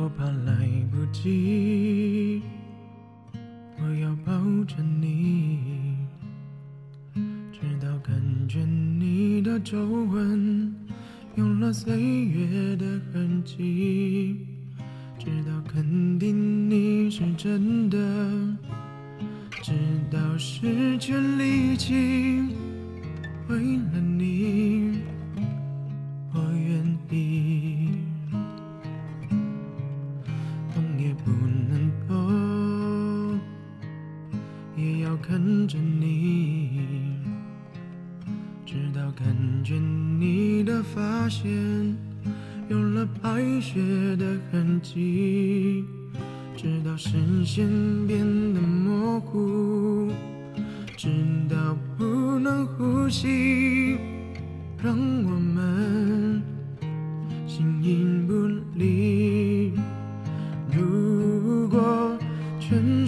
我怕来不及，我要抱着你，直到感觉你的皱纹有了岁月的痕迹，直到肯定你是真的，看着你，直到感觉你的发线有了白雪的痕迹，直到视线变得模糊，直到不能呼吸，让我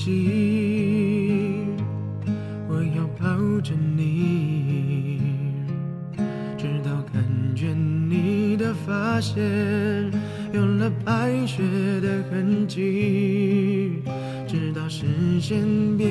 来不及，我要抱着你，直到感觉你的发线有了白雪的痕迹，直到视线变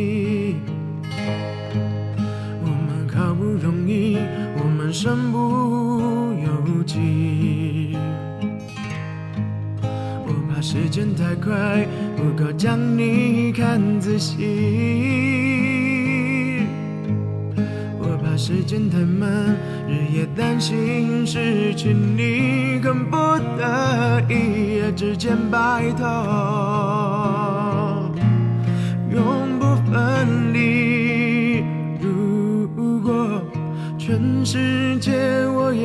怕时间太快，不够将你看仔细。我怕时间太慢，日夜担心失去你，恨不得一夜之间白头，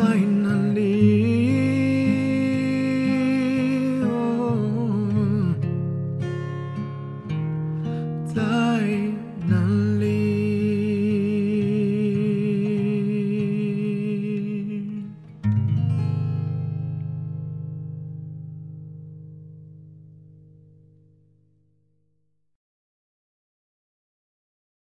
在哪里？